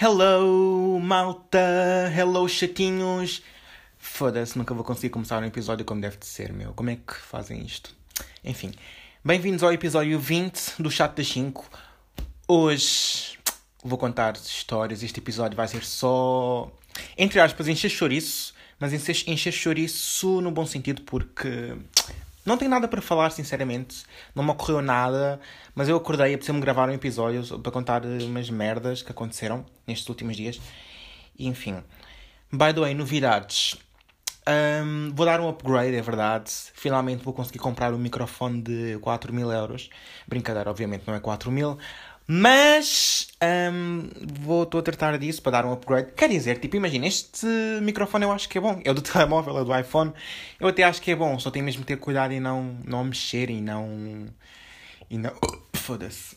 Hello, malta! Hello, chatinhos! Foda-se, nunca vou conseguir começar um episódio como deve de ser, meu. Como é que fazem isto? Enfim, bem-vindos ao episódio 20 do Chat das 5. Hoje vou contar histórias. Este episódio vai ser só, entre aspas, encher chouriço. Mas encher chouriço no bom sentido, porque não tenho nada para falar, sinceramente. Não me ocorreu nada. Mas eu acordei, apeteceu-me gravar um episódio para contar umas merdas que aconteceram nestes últimos dias. E, enfim. By the way, novidades. Um, vou dar um upgrade, é verdade. Finalmente vou conseguir comprar um microfone de 4 mil euros. Brincadeira, obviamente não é 4 mil. Mas um, vou, estou a tratar disso para dar um upgrade. Quer dizer, tipo, imagina, este microfone eu acho que é bom. É o do telemóvel, é do iPhone. Eu até acho que é bom, só tenho mesmo que ter cuidado e não, não mexer e não. E não. Foda-se.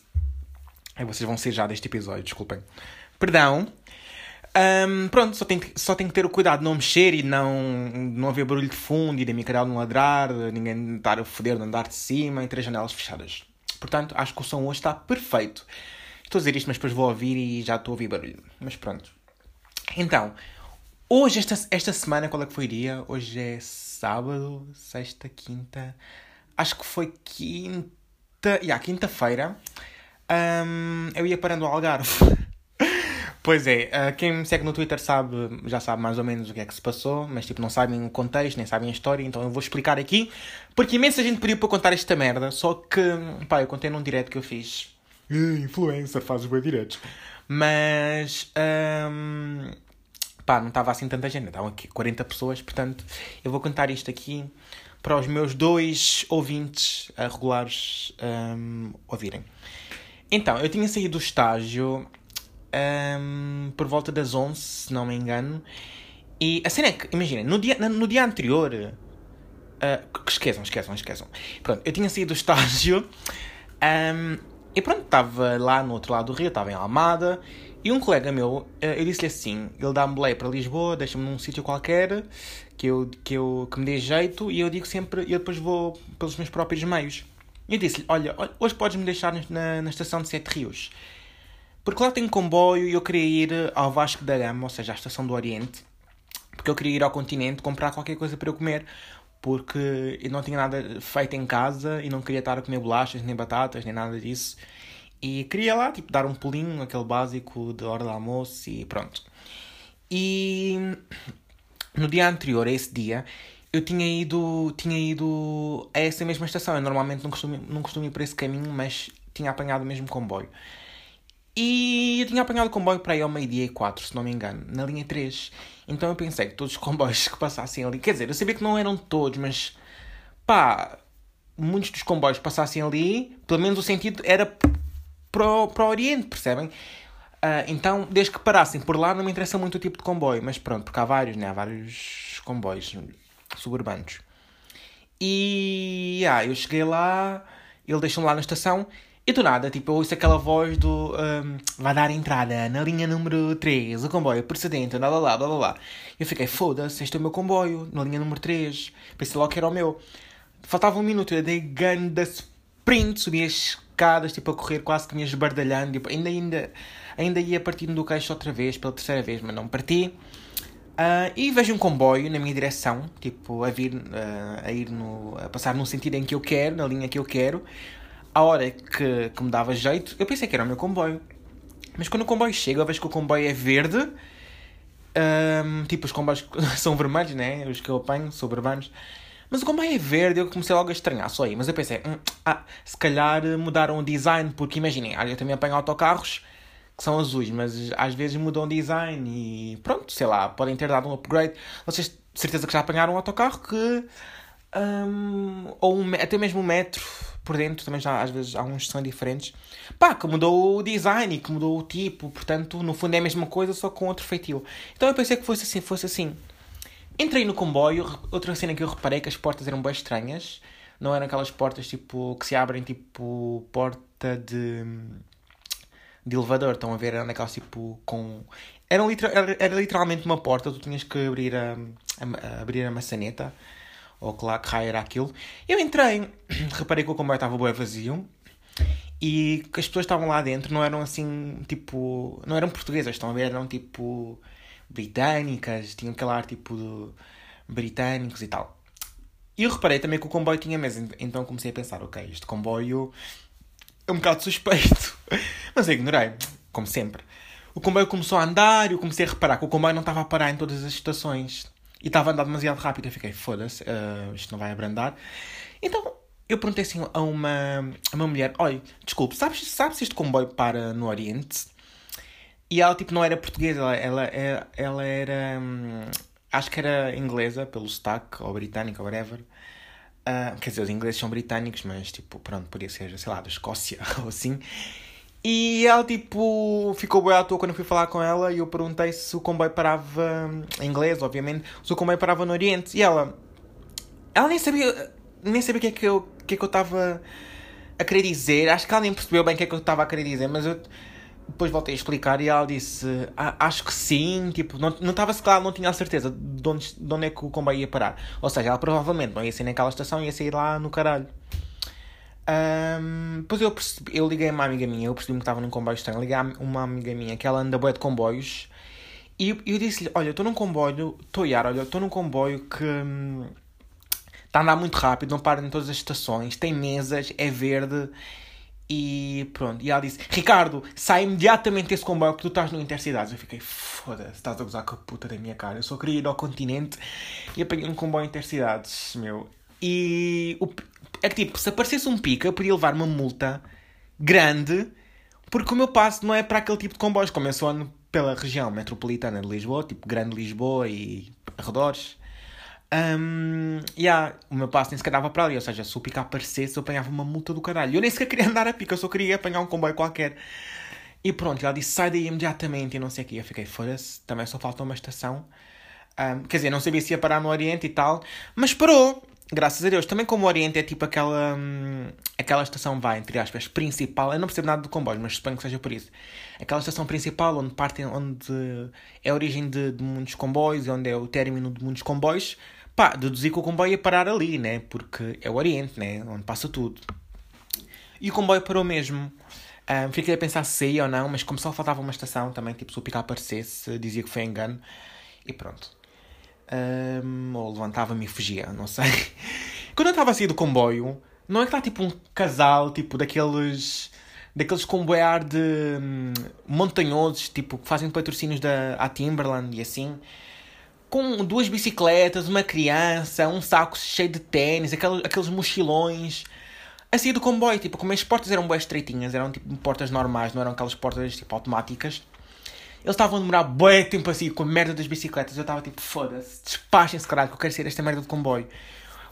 Aí vocês vão ser já deste episódio, desculpem. Perdão. Um, pronto, só tenho, só tenho que ter o cuidado de não mexer e não, não haver barulho de fundo e da minha cadela não ladrar, ninguém estar a foder no andar de cima e ter as janelas fechadas. Portanto, acho que o som hoje está perfeito. Estou a dizer isto, mas depois vou ouvir e já estou a ouvir barulho. Mas pronto. Então, hoje, esta, esta semana, qual é que foi o dia? Hoje é sábado, sexta, quinta. Acho que foi quinta. Yeah, quinta-feira. Um, eu ia parando ao Algarve. Pois é, uh, quem me segue no Twitter sabe, já sabe mais ou menos o que é que se passou, mas tipo, não sabem o contexto, nem sabem a história, então eu vou explicar aqui, porque imensa gente pediu para contar esta merda, só que, pá, eu contei num direct que eu fiz. Influencer, fazes bem diretos. Mas, um, pá, não estava assim tanta gente, estavam aqui 40 pessoas, portanto, eu vou contar isto aqui para os meus dois ouvintes uh, regulares um, ouvirem. Então, eu tinha saído do estágio um, por volta das 11, se não me engano. E a cena é que, imaginem, no dia, no dia anterior. Uh, esqueçam, esqueçam, esqueçam. Pronto, eu tinha saído do estágio. Um, e pronto, estava lá no outro lado do rio, estava em Almada. E um colega meu, uh, eu disse-lhe assim: ele dá-me boleia para Lisboa, deixa-me num sítio qualquer que, eu, que, eu, que me dê jeito. E eu digo sempre: eu depois vou pelos meus próprios meios. E eu disse-lhe: olha, hoje podes-me deixar na, na estação de Sete Rios. Porque lá tem comboio e eu queria ir ao Vasco da Gama, ou seja, à Estação do Oriente, porque eu queria ir ao continente comprar qualquer coisa para eu comer, porque eu não tinha nada feito em casa e não queria estar a comer bolachas, nem batatas, nem nada disso. E queria lá, tipo, dar um pulinho, aquele básico de hora do almoço e pronto. E no dia anterior, a esse dia, eu tinha ido, tinha ido a essa mesma estação. Eu normalmente não costumo, não costumo ir por esse caminho, mas tinha apanhado o mesmo comboio. E eu tinha apanhado o comboio para aí ao meio-dia e quatro, se não me engano, na linha 3. Então eu pensei que todos os comboios que passassem ali, quer dizer, eu sabia que não eram todos, mas pá, muitos dos comboios passassem ali, pelo menos o sentido era para o, para o Oriente, percebem? Uh, então, desde que parassem por lá, não me interessa muito o tipo de comboio, mas pronto, porque há vários, né? Há vários comboios suburbanos. E ah, eu cheguei lá, ele deixou-me lá na estação e do nada, tipo, eu ouço aquela voz do. Um, vai dar entrada na linha número 3, o comboio precedente, blá blá blá blá blá. Eu fiquei, foda-se, este é o meu comboio, na linha número 3. Pensei logo que era o meu. Faltava um minuto, eu dei ganda sprint, subi as escadas, tipo, a correr quase que me esbardalhando. Tipo, ainda, ainda, ainda ia partindo do queixo outra vez, pela terceira vez, mas não parti. Uh, e vejo um comboio na minha direção, tipo, a vir, uh, a ir no, a passar no sentido em que eu quero, na linha que eu quero à hora que, que me dava jeito, eu pensei que era o meu comboio. Mas quando o comboio chega, eu vejo que o comboio é verde. Um, tipo, os comboios são vermelhos, né? Os que eu apanho são urbanos. Mas o comboio é verde, eu comecei logo a estranhar só aí. Mas eu pensei, hum, ah, se calhar mudaram o design, porque imaginem, eu também apanho autocarros que são azuis, mas às vezes mudam o design e pronto, sei lá, podem ter dado um upgrade. Vocês de certeza que já apanharam um autocarro que. Um, ou um, até mesmo um metro por dentro também já às vezes há uns que são diferentes. Pá, que mudou o design, que mudou o tipo, portanto, no fundo é a mesma coisa, só com outro feitio. Então eu pensei que fosse assim, fosse assim. Entrei no comboio, outra cena que eu reparei que as portas eram bem estranhas. Não eram aquelas portas tipo que se abrem tipo porta de, de elevador, estão a ver? Eram aquelas tipo com. Eram era, era literalmente uma porta, tu tinhas que abrir a, a, a abrir a maçaneta ou que lá que raio era aquilo. Eu entrei, reparei que o comboio estava bem vazio e que as pessoas estavam lá dentro não eram assim, tipo. Não eram portuguesas, estão a ver? Eram tipo. britânicas, tinham aquele ar tipo. De, britânicos e tal. E eu reparei também que o comboio tinha mesa, então comecei a pensar: ok, este comboio é um bocado suspeito. Mas eu ignorei, como sempre. O comboio começou a andar e eu comecei a reparar que o comboio não estava a parar em todas as estações. E estava a andar demasiado rápido. Eu fiquei, foda-se, uh, isto não vai abrandar. Então eu perguntei assim a uma, a uma mulher: Olha, desculpe, sabes, sabes se este comboio para no Oriente? E ela, tipo, não era portuguesa, ela, ela, ela, ela era. Hum, acho que era inglesa, pelo sotaque, ou britânica, ou whatever. Uh, quer dizer, os ingleses são britânicos, mas, tipo, pronto, podia ser, sei lá, da Escócia ou assim. E ela, tipo, ficou boa à toa quando eu fui falar com ela e eu perguntei se o comboio parava, em inglês, obviamente, se o comboio parava no Oriente. E ela, ela nem sabia, nem sabia o que é que eu que é que eu estava a querer dizer. Acho que ela nem percebeu bem o que é que eu estava a querer dizer, mas eu depois voltei a explicar e ela disse: ah, Acho que sim. Tipo, não estava se claro, não tinha a certeza de onde, de onde é que o comboio ia parar. Ou seja, ela provavelmente não ia sair naquela estação, ia sair lá no caralho. Um, depois eu, percebi, eu liguei a uma amiga minha, eu percebi que estava num comboio estranho. Liguei a uma amiga minha que ela anda boa de comboios. E eu disse-lhe: Olha, estou num comboio, estou a ir, olha, estou num comboio que. Hum, Está a andar muito rápido, não para em todas as estações, tem mesas, é verde. E pronto. E ela disse: Ricardo, sai imediatamente desse comboio que tu estás no Intercidades. Eu fiquei: Foda-se, estás a gozar com a puta da minha cara. Eu só queria ir ao continente e apanhei um comboio Intercidades, meu. E é tipo, se aparecesse um pica, eu podia levar uma multa grande porque o meu passo não é para aquele tipo de comboios, como eu ando pela região metropolitana de Lisboa, tipo Grande Lisboa e arredores. Um, yeah, o meu passo nem sequer dava para ali, ou seja, se o pica aparecesse, eu apanhava uma multa do caralho. Eu nem sequer queria andar a pica, eu só queria apanhar um comboio qualquer. E pronto, ela disse sai daí imediatamente e não sei o que. Eu fiquei, foda-se, também só falta uma estação. Um, quer dizer, não sabia se ia parar no Oriente e tal, mas parou, graças a Deus. Também como o Oriente é tipo aquela, hum, aquela estação, vai, entre aspas, principal. Eu não percebo nada do comboio, mas suponho que seja por isso. Aquela estação principal onde partem, onde é a origem de, de muitos comboios e onde é o término de muitos comboios pá, deduzi que o comboio ia parar ali, né? Porque é o Oriente, né? Onde passa tudo. E o comboio parou mesmo. Um, fiquei a pensar se saía ou não, mas como só faltava uma estação também, tipo, se o pica aparecesse, dizia que foi engano. E pronto. Um, ou levantava-me e fugia, não sei. Quando eu estava a sair do comboio, não é que está tipo um casal, tipo, daqueles daqueles comboiar de hum, montanhosos, tipo, que fazem patrocínios da a Timberland e assim com duas bicicletas, uma criança, um saco cheio de tênis, aqueles, aqueles mochilões. A sair do comboio, tipo, como as portas eram bem estreitinhas, eram tipo portas normais, não eram aquelas portas tipo automáticas. Eles estavam a demorar bem tempo assim com a merda das bicicletas. Eu estava tipo, foda-se, despachem-se caralho, que eu quero ser esta merda de comboio.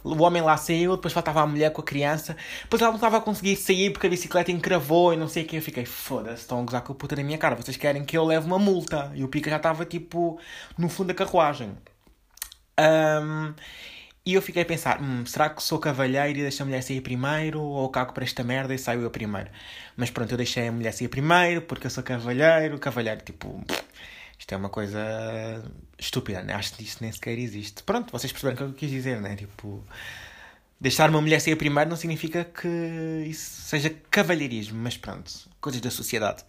O homem lá saiu, depois faltava a mulher com a criança. Depois ela não estava a conseguir sair porque a bicicleta encravou e não sei o que. Eu fiquei, foda-se, estão a gozar com a puta da minha cara. Vocês querem que eu leve uma multa. E o Pica já estava tipo no fundo da carruagem. Um, e eu fiquei a pensar, hum, será que sou cavalheiro e deixo a mulher sair primeiro? Ou cago para esta merda e saio eu primeiro? Mas pronto, eu deixei a mulher sair primeiro porque eu sou cavalheiro. Cavalheiro, tipo, isto é uma coisa estúpida, né? Acho que isso nem sequer existe. Pronto, vocês perceberam o que eu quis dizer, né? Tipo, deixar uma mulher sair primeiro não significa que isso seja cavalheirismo, mas pronto, coisas da sociedade.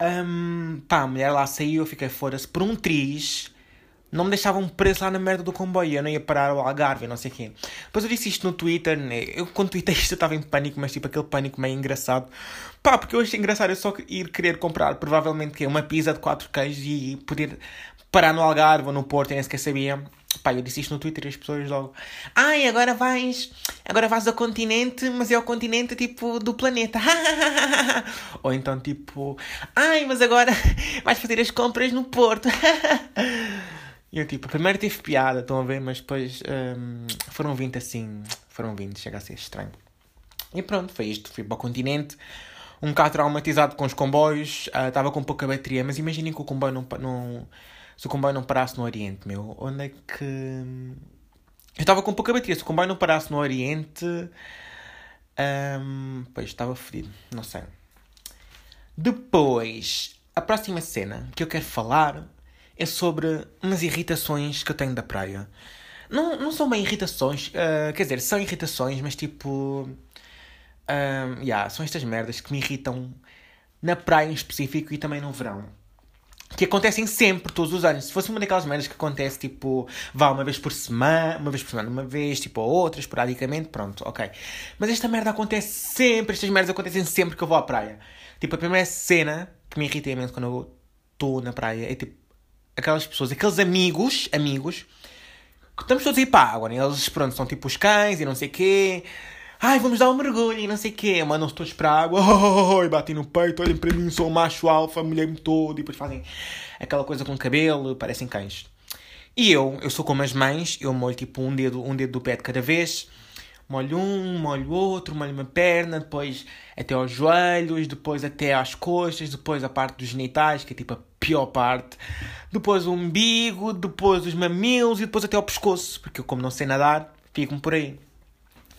Um, pá, a mulher lá saiu, eu fiquei fora-se por um triz não me deixavam preso lá na merda do comboio. Eu não ia parar ao Algarve, não sei o quê. Depois eu disse isto no Twitter. Né? Eu, quando tweetei isto, eu estava em pânico, mas tipo aquele pânico meio engraçado. Pá, porque eu achei engraçado eu só ir querer comprar, provavelmente, que uma pizza de quatro queijos e poder parar no Algarve ou no Porto, eu nem sequer sabia. Pá, eu disse isto no Twitter e as pessoas logo. Ai, agora vais. Agora vais ao continente, mas é o continente tipo do planeta. ou então tipo. Ai, mas agora vais fazer as compras no Porto. E eu tipo, primeiro teve piada, estão a ver, mas depois um, foram vindo assim, foram vindo, chega a ser estranho. E pronto, foi isto. Fui para o continente, um bocado traumatizado com os comboios, uh, estava com pouca bateria, mas imaginem que o comboio não, não. Se o comboio não parasse no Oriente, meu, onde é que. Eu estava com pouca bateria, se o comboio não parasse no Oriente. Um, pois estava fodido, não sei. Depois, a próxima cena que eu quero falar é sobre umas irritações que eu tenho da praia. Não, não são bem irritações, uh, quer dizer, são irritações, mas tipo. Um, yeah, são estas merdas que me irritam na praia em específico e também no verão. Que acontecem sempre, todos os anos. Se fosse uma daquelas merdas que acontece, tipo, vá uma vez por semana, uma vez por semana, uma vez, tipo, ou outra, esporadicamente, pronto, ok. Mas esta merda acontece sempre, estas merdas acontecem sempre que eu vou à praia. Tipo, a primeira cena que me irrita imenso quando eu estou na praia é, tipo, aquelas pessoas, aqueles amigos, amigos, que estamos todos a ir para a água? Eles, pronto, são tipo os cães e não sei o quê Ai, vamos dar um mergulho e não sei o quê. Mandam-se todos para a água. Oh, oh, oh, batem no peito, olhem para mim, sou macho alfa, mulher-me todo. E depois fazem aquela coisa com o cabelo, parecem cães. E eu, eu sou como as mães, eu molho tipo um dedo, um dedo do pé de cada vez. Molho um, molho outro, molho uma perna, depois até aos joelhos, depois até às coxas, depois a parte dos genitais, que é tipo a pior parte. Depois o umbigo, depois os mamilos e depois até ao pescoço, porque eu como não sei nadar, fico-me por aí.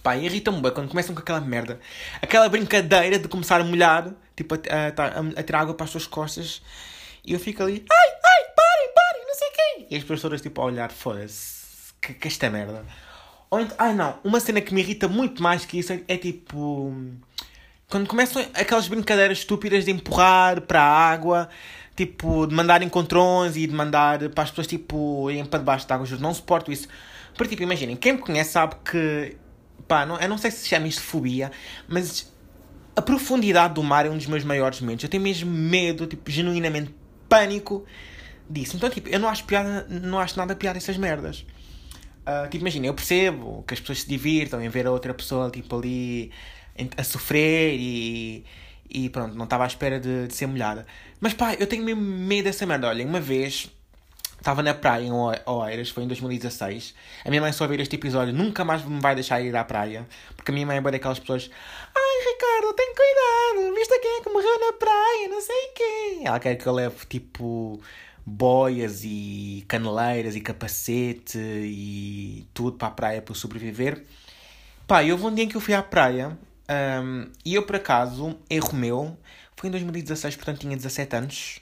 Pá, irrita-me bem quando começam com aquela merda. Aquela brincadeira de começar a molhar, tipo, a, a, a, tirar água para as suas costas. E eu fico ali, ai, ai, parem, parem, não sei quem. E as pessoas, tipo, a olhar, foda-se, que, que esta merda. Então, ai não, uma cena que me irrita muito mais que isso é, é tipo. Quando começam aquelas brincadeiras estúpidas de empurrar para a água, tipo, de mandar encontrões e de mandar para as pessoas, tipo, irem para debaixo da água. Eu não suporto isso. Porque, tipo, imaginem, quem me conhece sabe que pá, não, eu não sei se chama isto de fobia, mas a profundidade do mar é um dos meus maiores medos. Eu tenho mesmo medo, tipo, genuinamente pânico disso. Então, tipo, eu não acho piada, não acho nada piada essas merdas. Uh, tipo, imagina, eu percebo que as pessoas se divirtam em ver a outra pessoa, tipo, ali a sofrer e, e pronto, não estava à espera de, de ser molhada. Mas pá, eu tenho mesmo medo dessa merda. Olha, uma vez Estava na praia em Oeiras, foi em 2016. A minha mãe só ver este episódio nunca mais me vai deixar ir à praia. Porque a minha mãe é daquelas pessoas. Ai, Ricardo, tem cuidado. Viste quem é que morreu na praia? Não sei quem. Ela quer que eu leve tipo boias e caneleiras e capacete e tudo para a praia para sobreviver. Pá, eu um dia em que eu fui à praia um, e eu por acaso, erro meu, foi em 2016, portanto tinha 17 anos.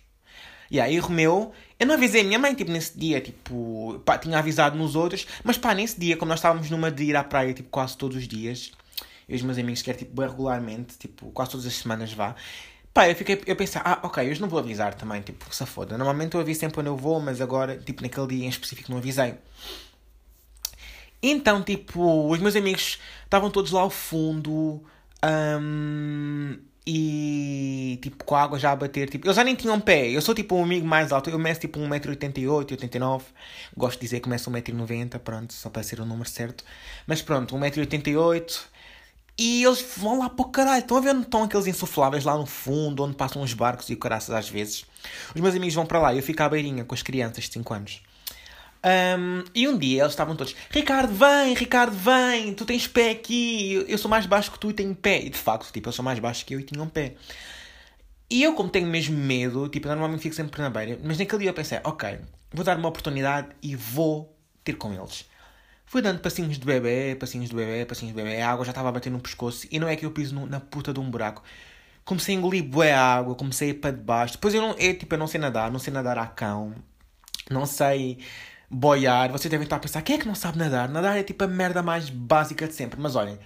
E aí, erro meu, eu não avisei a minha mãe, tipo, nesse dia, tipo, pá, tinha avisado nos outros, mas pá, nesse dia, como nós estávamos numa de ir à praia, tipo, quase todos os dias, eu e os meus amigos, que era, tipo, bem regularmente, tipo, quase todas as semanas vá, pá, eu fiquei, eu pensei, ah, ok, hoje não vou avisar também, tipo, se foda. Normalmente eu aviso sempre quando eu vou, mas agora, tipo, naquele dia em específico não avisei. Então, tipo, os meus amigos estavam todos lá ao fundo, um, e tipo com a água já a bater, tipo, eles já nem tinham pé. Eu sou tipo um amigo mais alto, eu meço tipo 1,88m, 89 Gosto de dizer que meço 1,90m, pronto, só para ser o número certo. Mas pronto, 1,88m. E eles vão lá para o caralho. Estão a ver onde estão aqueles insufláveis lá no fundo, onde passam os barcos e o caraças às vezes. Os meus amigos vão para lá e eu fico à beirinha com as crianças de 5 anos. Um, e um dia eles estavam todos: Ricardo, vem, Ricardo, vem, tu tens pé aqui, eu sou mais baixo que tu e tenho pé. E de facto, tipo, eles são mais baixos que eu e tinham pé. E eu, como tenho mesmo medo, tipo, normalmente fico sempre na beira, mas naquele dia eu pensei: ok, vou dar uma oportunidade e vou ter com eles. Fui dando passinhos de bebê, passinhos de bebê, passinhos de bebê, a água já estava a bater no pescoço e não é que eu piso no, na puta de um buraco. Comecei a engolir bué água, comecei a ir para debaixo. Depois eu não, é, tipo, eu não sei nadar, não sei nadar a cão, não sei boiar, vocês devem estar a pensar, quem é que não sabe nadar? Nadar é tipo a merda mais básica de sempre. Mas olhem,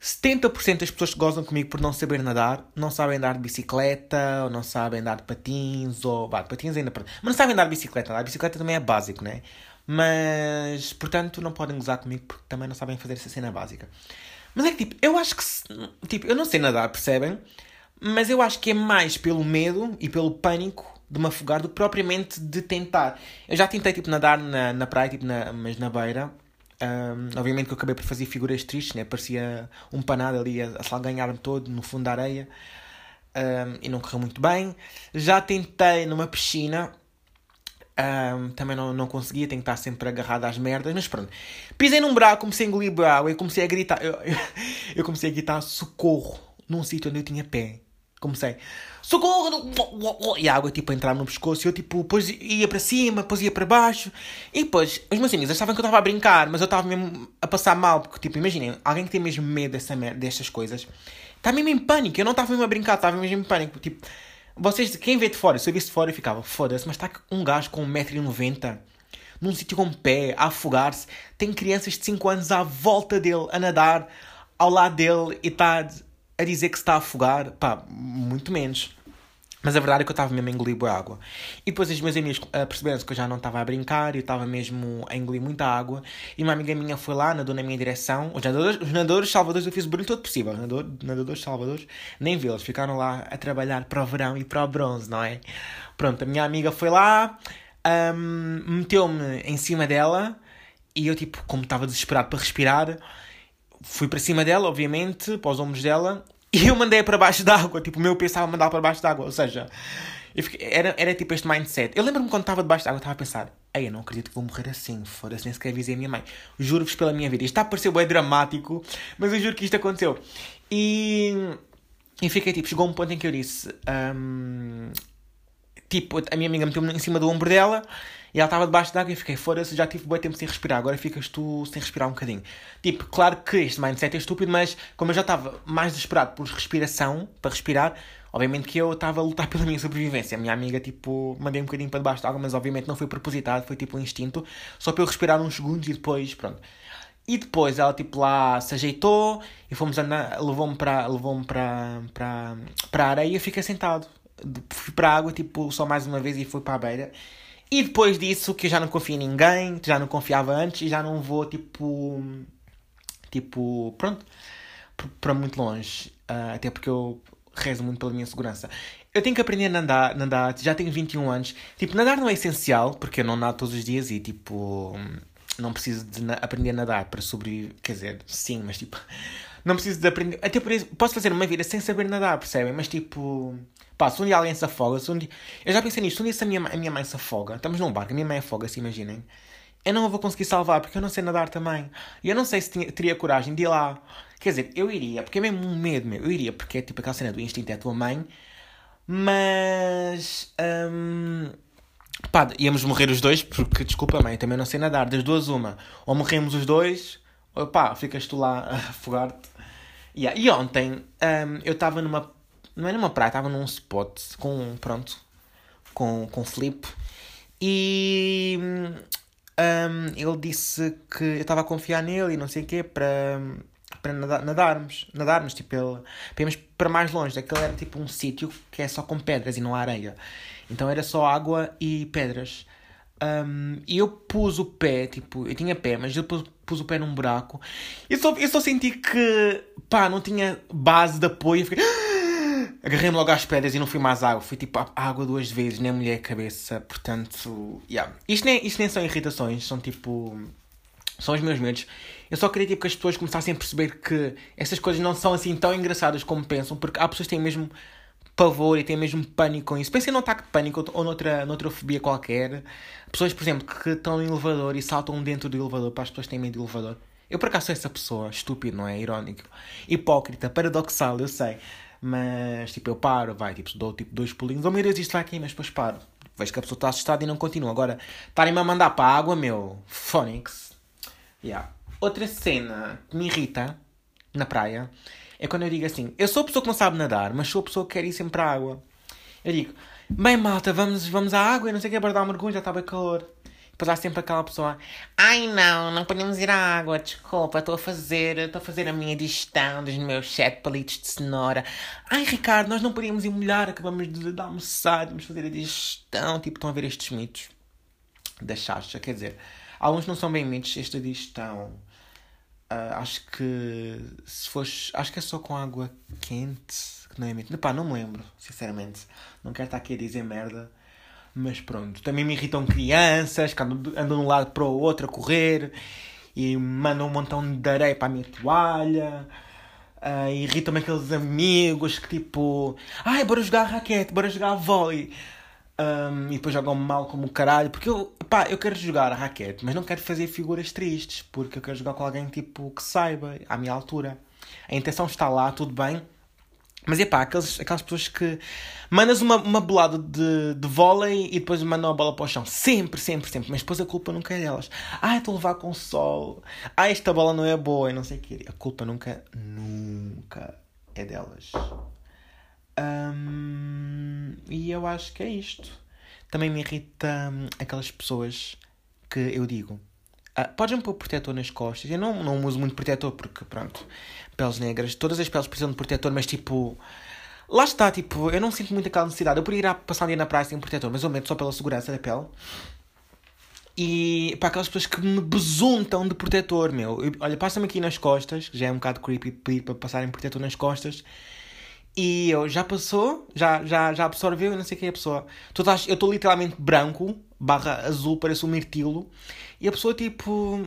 70% das pessoas que gozam comigo por não saber nadar não sabem andar de bicicleta, ou não sabem andar de patins, ou. Bah, patins ainda. Mas não sabem andar de bicicleta. Andar de bicicleta também é básico, né? Mas, portanto, não podem gozar comigo porque também não sabem fazer essa cena básica. Mas é que, tipo, eu acho que. Tipo, eu não sei nadar, percebem? Mas eu acho que é mais pelo medo e pelo pânico de me afogar do que propriamente de tentar. Eu já tentei, tipo, nadar na, na praia, tipo, na, mas na beira. Um, obviamente que eu acabei por fazer figuras tristes, né? Parecia um panado ali a, a salganhar-me todo no fundo da areia. Um, e não correu muito bem. Já tentei numa piscina. Um, também não, não conseguia, tenho que estar sempre agarrado às merdas, mas pronto. Pisei num buraco, comecei a engolir água e comecei a gritar. Eu, eu, eu comecei a gritar socorro num sítio onde eu tinha pé comecei, socorro! E a água tipo a entrar no pescoço e eu tipo, depois ia para cima, depois ia para baixo. E depois, os meus amigos achavam que eu estava a brincar, mas eu estava mesmo a passar mal, porque tipo, imaginem, alguém que tem mesmo medo dessa merda, destas coisas, está mesmo em pânico. Eu não estava mesmo a brincar, estava mesmo em pânico. Tipo, vocês, quem vê de fora, se eu visse de fora, eu ficava, foda-se, mas está um gajo com 1,90m num sítio com pé, a afogar-se, tem crianças de 5 anos à volta dele, a nadar ao lado dele e está a dizer que se está a afogar, pá, muito menos. Mas a verdade é que eu estava mesmo a engolir boa água. E depois os meus amigos uh, perceberam-se que eu já não estava a brincar, eu estava mesmo a engolir muita água. E uma amiga minha foi lá, nadou na minha direção. Os nadadores, os nadadores salvadores, eu fiz o barulho todo possível. Os nadadores, nadadores salvadores, nem vi-los. Ficaram lá a trabalhar para o verão e para o bronze, não é? Pronto, a minha amiga foi lá, um, meteu-me em cima dela. E eu, tipo, como estava desesperado para respirar, fui para cima dela, obviamente, para os ombros dela. E eu mandei para baixo d'água, tipo, o meu pensava mandar para baixo d'água, ou seja, fiquei, era, era tipo este mindset. Eu lembro-me quando estava debaixo d'água, estava a pensar, ei, eu não acredito que vou morrer assim, foda-se, nem sequer avisei a minha mãe. Juro-vos pela minha vida. Isto está a parecer bem dramático, mas eu juro que isto aconteceu. E, e fiquei tipo, chegou um ponto em que eu disse, um, tipo, a minha amiga meteu-me em cima do ombro dela e ela estava debaixo d'água e fiquei, foda-se, já tive bom tempo sem respirar, agora ficas tu sem respirar um bocadinho. Tipo, claro que este mindset é estúpido, mas como eu já estava mais desesperado por respiração, para respirar, obviamente que eu estava a lutar pela minha sobrevivência. A minha amiga, tipo, mandei um bocadinho para debaixo d'água, mas obviamente não foi propositado, foi tipo um instinto, só para eu respirar uns segundos e depois, pronto. E depois ela, tipo, lá se ajeitou e fomos andar, levou-me para levou para, para, para a areia e fiquei sentado. Fui para a água, tipo, só mais uma vez e fui para a beira. E depois disso, que eu já não confio em ninguém, já não confiava antes e já não vou, tipo. Tipo, pronto, para muito longe. Uh, até porque eu rezo muito pela minha segurança. Eu tenho que aprender a nadar, nadar, já tenho 21 anos. Tipo, nadar não é essencial, porque eu não nado todos os dias e, tipo, não preciso de aprender a nadar para sobreviver. Quer dizer, sim, mas, tipo, não preciso de aprender. Até por isso, posso fazer uma vida sem saber nadar, percebem? Mas, tipo, Pá, se um dia alguém se afoga, se um dia... Eu já pensei nisto, se um dia se a minha, a minha mãe se afoga, estamos num barco, a minha mãe afoga-se, imaginem. Eu não a vou conseguir salvar, porque eu não sei nadar também. E eu não sei se tinha, teria coragem de ir lá. Quer dizer, eu iria, porque é mesmo um medo meu. Eu iria, porque é tipo aquela cena do instinto é a tua mãe. Mas... Hum, pá, íamos morrer os dois, porque, desculpa mãe, também não sei nadar. Das duas, uma. Ou morremos os dois, ou pá, ficas tu lá a afogar-te. Yeah. E ontem um, eu estava numa não era numa praia, estava num spot com, pronto, com, com Flip. E um, ele disse que eu estava a confiar nele e não sei o quê para, para nadar, nadarmos, nadarmos, tipo, ele, para irmos para mais longe. Aquele era tipo um sítio que é só com pedras e não há areia. Então era só água e pedras. Um, e eu pus o pé, tipo, eu tinha pé, mas eu pus, pus o pé num buraco. E só, eu só senti que, pá, não tinha base de apoio. Eu fiquei agarrei-me logo às pedras e não fui mais água. Fui tipo água duas vezes, nem mulher cabeça. Portanto, yeah. isto, nem, isto nem são irritações, são tipo. São os meus medos. Eu só queria tipo, que as pessoas começassem a perceber que essas coisas não são assim tão engraçadas como pensam, porque há pessoas que têm mesmo pavor e têm mesmo pânico com isso. Pensem num ataque de pânico ou noutra, noutra fobia qualquer. Pessoas, por exemplo, que estão no elevador e saltam dentro do elevador para as pessoas têm medo do elevador. Eu por acaso sou essa pessoa, estúpido, não é? Irónico. Hipócrita, paradoxal, eu sei. Mas, tipo, eu paro, vai, tipo, dou tipo dois pulinhos. Oh meu Deus, isto vai aqui, mas depois paro. Vejo que a pessoa está assustada e não continua. Agora, estarem-me a mandar para a água, meu. Phonics. Yeah. Outra cena que me irrita na praia é quando eu digo assim: eu sou a pessoa que não sabe nadar, mas sou a pessoa que quer ir sempre para a água. Eu digo: bem, malta, vamos, vamos à água. Eu não sei o que é para dar um mergulho, já está bem calor. Depois há sempre aquela pessoa, ai não, não podemos ir à água, desculpa, estou a fazer, estou a fazer a minha digestão dos meus sete palitos de cenoura. Ai Ricardo, nós não podíamos ir molhar, acabamos de, de almoçar, vamos fazer a digestão. Tipo, estão a ver estes mitos da chacha, quer dizer, alguns não são bem mitos, esta digestão. Uh, acho que se fosse, acho que é só com água quente, que não é mito. Pá, não me lembro, sinceramente. Não quero estar aqui a dizer merda. Mas pronto, também me irritam crianças que andam, andam de um lado para o outro a correr e mandam um montão de areia para a minha toalha. Uh, irritam-me aqueles amigos que tipo, ai, bora jogar raquete, bora jogar vôlei. Um, e depois jogam mal como caralho. Porque eu, pá, eu quero jogar raquete, mas não quero fazer figuras tristes. Porque eu quero jogar com alguém tipo que saiba, à minha altura. A intenção está lá, tudo bem. Mas é pá, aquelas, aquelas pessoas que mandas uma, uma bolada de, de vôlei e depois mandam a bola para o chão. Sempre, sempre, sempre. Mas depois a culpa nunca é delas. Ah, estou a levar com sol. Ah, esta bola não é boa e não sei o quê. A culpa nunca, nunca é delas. Um, e eu acho que é isto. Também me irrita hum, aquelas pessoas que eu digo. Uh, podes-me pôr protetor nas costas. Eu não, não uso muito protetor porque, pronto, peles negras. Todas as peles precisam de protetor, mas tipo. Lá está, tipo, eu não sinto muito aquela necessidade. Eu poderia ir passar um dia na praia sem protetor, mas eu meto só pela segurança da pele. E para aquelas pessoas que me besuntam de protetor, meu. Eu, olha, passa-me aqui nas costas, que já é um bocado creepy pedir para passarem protetor nas costas. E eu, já passou? Já, já, já absorveu? Eu não sei quem é a pessoa. Tu estás, eu estou literalmente branco, barra azul, parece um mirtilo. E a pessoa tipo.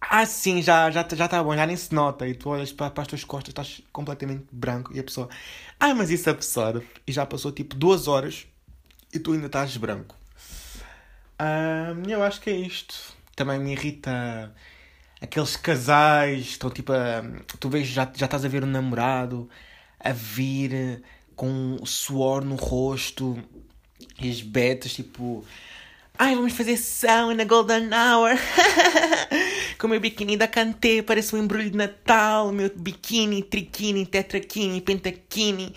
Ah, sim, já já já está bom, já nem se nota. E tu olhas para, para as tuas costas, estás completamente branco. E a pessoa. Ah, mas isso absorve. E já passou tipo duas horas e tu ainda estás branco. Um, eu acho que é isto. Também me irrita aqueles casais, estão tipo a, tu vês, já, já estás a ver o namorado a vir com suor no rosto e as betas tipo ai vamos fazer sessão na golden hour com o meu biquíni da Kanté parece um embrulho de Natal meu biquíni, triquini, tetraquini, pentaquini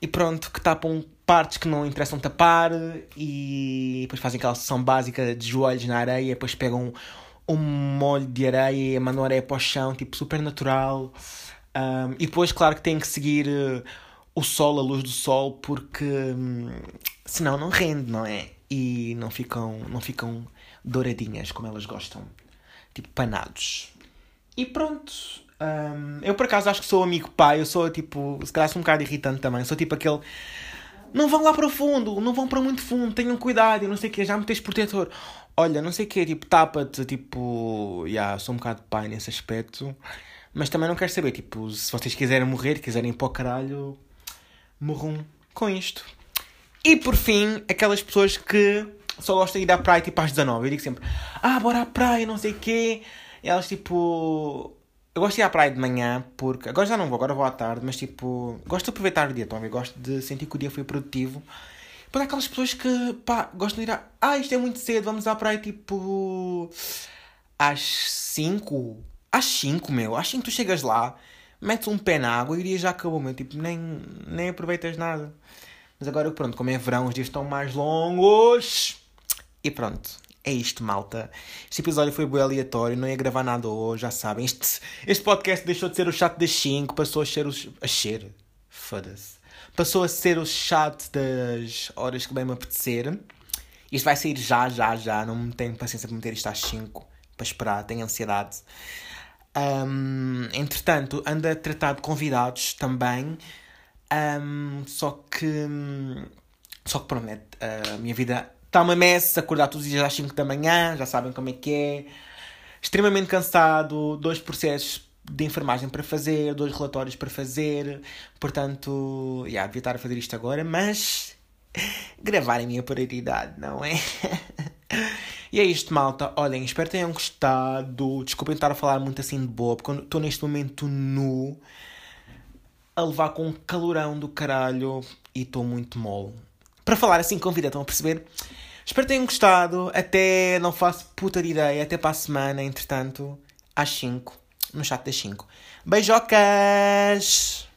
e pronto, que tapam partes que não interessam tapar e depois fazem aquela sessão básica de joelhos na areia, depois pegam um molho de areia e mandam areia para o chão, tipo super natural. Um, e depois, claro que têm que seguir uh, o sol, a luz do sol, porque um, senão não rende, não é? E não ficam, não ficam douradinhas como elas gostam, tipo panados. E pronto, um, eu por acaso acho que sou amigo pai, eu sou tipo, se calhar sou um bocado irritante também, sou tipo aquele não vão lá para o fundo, não vão para muito fundo, tenham cuidado, não sei o que, já metes protetor. Olha, não sei o que, tipo, tapa-te, tipo, já, yeah, sou um bocado pai nesse aspecto, mas também não quero saber, tipo, se vocês quiserem morrer, quiserem ir para o caralho, morram com isto. E por fim, aquelas pessoas que só gostam de ir à praia tipo às 19. Eu digo sempre, ah, bora à praia, não sei o quê. E elas tipo, eu gosto de ir à praia de manhã, porque. Agora já não vou, agora vou à tarde, mas tipo. Gosto de aproveitar o dia, estão a? Gosto de sentir que o dia foi produtivo. Para aquelas pessoas que, pá, gostam de ir à. Ah, isto é muito cedo, vamos à praia tipo. Às 5. Às 5, meu. Às 5 tu chegas lá, metes um pé na água e o dia já acabou, meu. Tipo, nem, nem aproveitas nada. Mas agora, pronto, como é verão, os dias estão mais longos. E pronto é isto, malta. Este episódio foi bem aleatório, não ia gravar nada hoje, já sabem. Este, este podcast deixou de ser o chat das 5, passou a ser o. a ser. Foda-se. Passou a ser o chat das horas que bem me apetecer. Isto vai sair já, já, já. Não tenho paciência para meter isto às 5 para esperar, tenho ansiedade. Um, entretanto, ando a tratar de convidados também. Um, só que. Só que pronto, a minha vida Está uma messa, acordar todos os dias às 5 da manhã, já sabem como é que é. Extremamente cansado, dois processos de enfermagem para fazer, dois relatórios para fazer. Portanto, yeah, devia estar a fazer isto agora, mas gravar é minha prioridade, não é? e é isto, malta. Olhem, espero que tenham gostado. Desculpem estar a falar muito assim de boa, porque estou neste momento nu, a levar com um calorão do caralho e estou muito mole. Para falar assim com vida, estão a perceber? Espero que tenham gostado. Até não faço puta de ideia. Até para a semana, entretanto, às 5, no chat das 5. Beijocas!